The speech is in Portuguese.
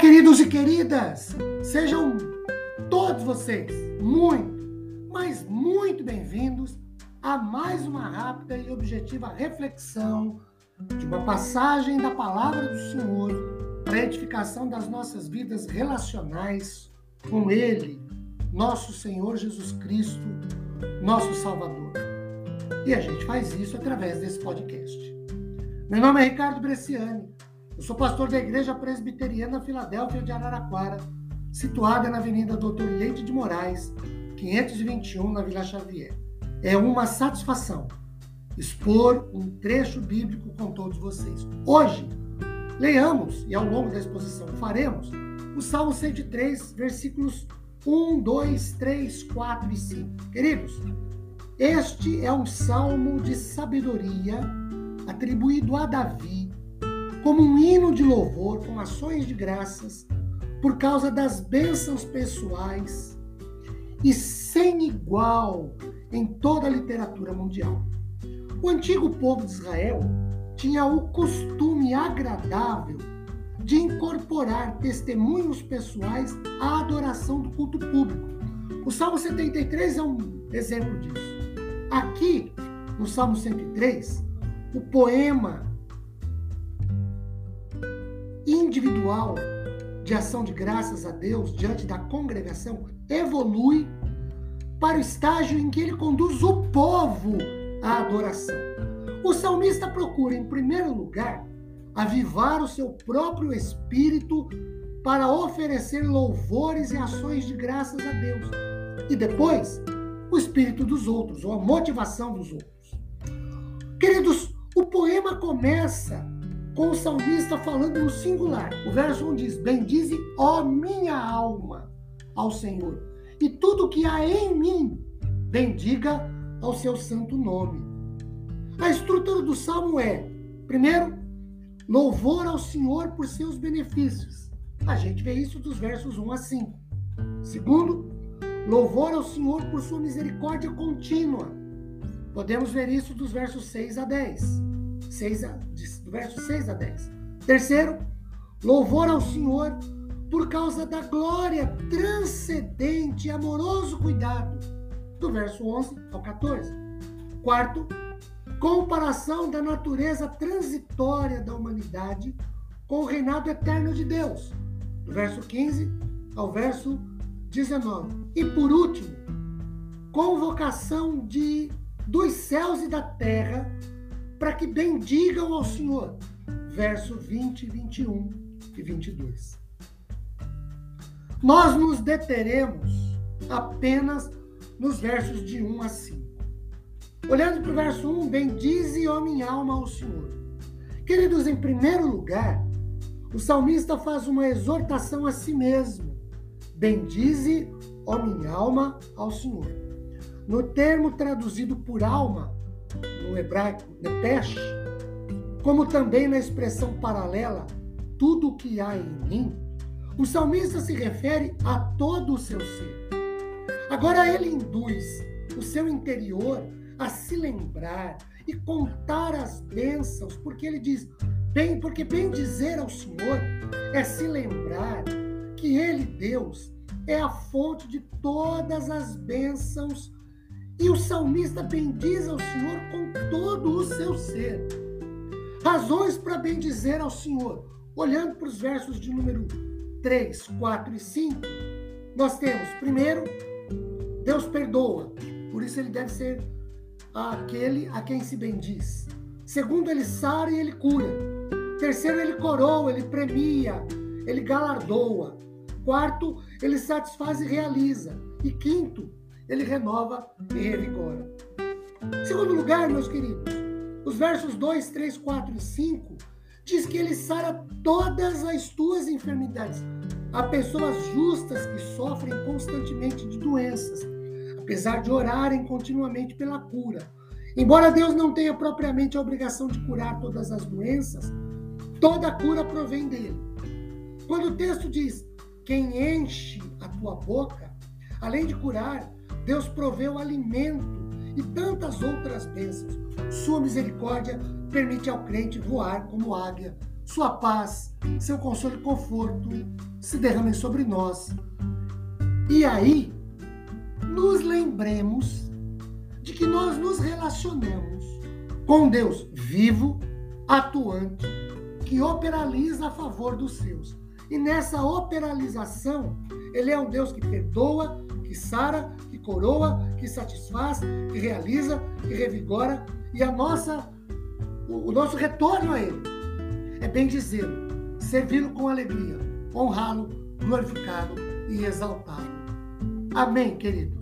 queridos e queridas, sejam todos vocês muito, mas muito bem-vindos a mais uma rápida e objetiva reflexão de uma passagem da palavra do Senhor para a edificação das nossas vidas relacionais com Ele, nosso Senhor Jesus Cristo, nosso Salvador. E a gente faz isso através desse podcast. Meu nome é Ricardo Bresciani. Eu sou pastor da Igreja Presbiteriana Filadélfia de Araraquara, situada na Avenida Doutor Leite de Moraes, 521, na Vila Xavier. É uma satisfação expor um trecho bíblico com todos vocês. Hoje, leiamos, e ao longo da exposição faremos, o Salmo 103, versículos 1, 2, 3, 4 e 5. Queridos, este é um salmo de sabedoria atribuído a Davi como um hino de louvor com ações de graças por causa das bênçãos pessoais e sem igual em toda a literatura mundial. O antigo povo de Israel tinha o costume agradável de incorporar testemunhos pessoais à adoração do culto público. O Salmo 73 é um exemplo disso. Aqui, no Salmo 103, o poema individual de ação de graças a Deus diante da congregação evolui para o estágio em que ele conduz o povo à adoração. O salmista procura, em primeiro lugar, avivar o seu próprio espírito para oferecer louvores e ações de graças a Deus. E depois, o espírito dos outros, ou a motivação dos outros. Queridos, o poema começa o salmista falando no singular. O verso 1 diz: Bendize, ó minha alma, ao Senhor, e tudo que há em mim, bendiga ao seu santo nome. A estrutura do salmo é, primeiro, louvor ao Senhor por seus benefícios. A gente vê isso dos versos 1 a 5. Segundo, louvor ao Senhor por sua misericórdia contínua. Podemos ver isso dos versos 6 a 10. 6 a, do verso 6 a 10. Terceiro, louvor ao Senhor por causa da glória transcendente e amoroso cuidado, do verso 11 ao 14. Quarto, comparação da natureza transitória da humanidade com o reinado eterno de Deus, do verso 15 ao verso 19. E por último, convocação de dos céus e da terra para que bendigam ao Senhor. Verso 20, 21 e 22. Nós nos deteremos apenas nos versos de 1 a 5. Olhando para o verso 1, bendize, ó minha alma, ao Senhor. Queridos, em primeiro lugar, o salmista faz uma exortação a si mesmo. Bendize, ó minha alma, ao Senhor. No termo traduzido por alma, no hebraico, nepesh, como também na expressão paralela, tudo o que há em mim, o salmista se refere a todo o seu ser. Agora ele induz o seu interior a se lembrar e contar as bênçãos, porque ele diz, bem, porque bem dizer ao Senhor é se lembrar que ele, Deus, é a fonte de todas as bênçãos e o salmista bendiz ao Senhor com todo o seu ser. Razões para bendizer ao Senhor. Olhando para os versos de número 3, 4 e 5, nós temos, primeiro, Deus perdoa, por isso ele deve ser aquele a quem se bendiz. Segundo, ele sara e ele cura. Terceiro, ele coroa, ele premia, ele galardoa. Quarto, ele satisfaz e realiza. E quinto, ele renova e revigora. Segundo lugar, meus queridos, os versos 2, 3, 4 e 5 diz que ele sara todas as tuas enfermidades. Há pessoas justas que sofrem constantemente de doenças, apesar de orarem continuamente pela cura. Embora Deus não tenha propriamente a obrigação de curar todas as doenças, toda cura provém dele. Quando o texto diz: Quem enche a tua boca, além de curar, Deus proveu alimento e tantas outras bênçãos. Sua misericórdia permite ao crente voar como águia sua paz, seu consolo e conforto se derramem sobre nós. E aí, nos lembremos de que nós nos relacionamos com Deus vivo, atuante, que operaliza a favor dos seus. E nessa operalização, ele é um Deus que perdoa, que sara, coroa, que satisfaz, que realiza, que revigora. E a nossa, o, nosso retorno a ele é bem dizer, servi-lo com alegria, honrá-lo, glorificá-lo e exaltá-lo. Amém, querido.